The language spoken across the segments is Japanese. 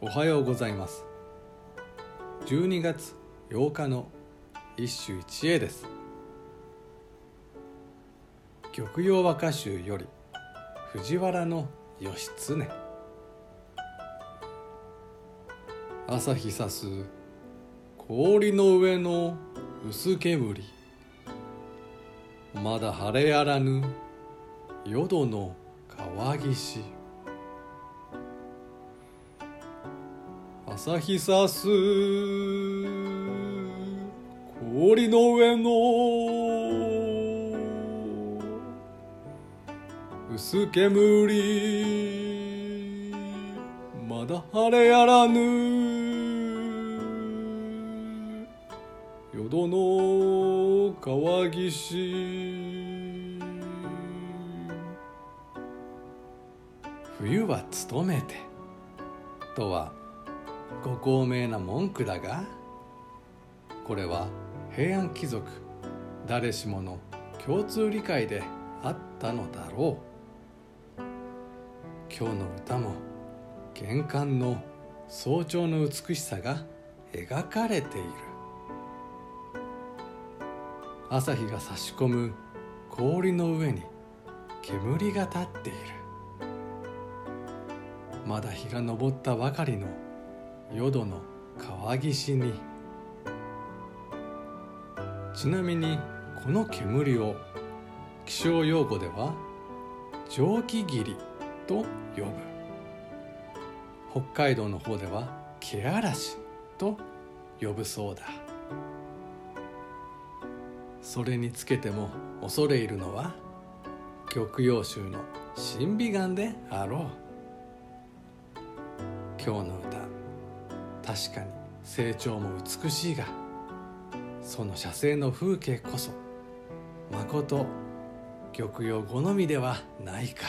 おはようございます。12月8日の一首一会です。玉葉和歌集より藤原の義経。朝日さす氷の上の薄煙。まだ晴れやらぬ淀の川岸。朝日さす。氷の上の。薄煙。まだ晴れやらぬ。淀の川岸。冬は勤めて。とはご高名な文句だがこれは平安貴族誰しもの共通理解であったのだろう。今日の歌も玄関の早朝の美しさが描かれている。朝日が差し込む氷の上に煙が立っている。まだ日が昇ったばかりの淀の川岸に。ちなみにこの煙を気象用語では蒸気霧と呼ぶ。北海道の方では気嵐と呼ぶそうだ。それにつけても恐れ入るのは玉葉集の神美眼であろう。今日の歌確かに。成長も美しいがその写生の風景こそまこと玉葉好みではないか。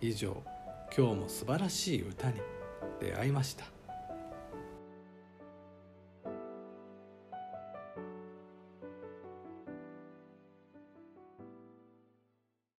以上今日も素晴らしい歌に出会いました。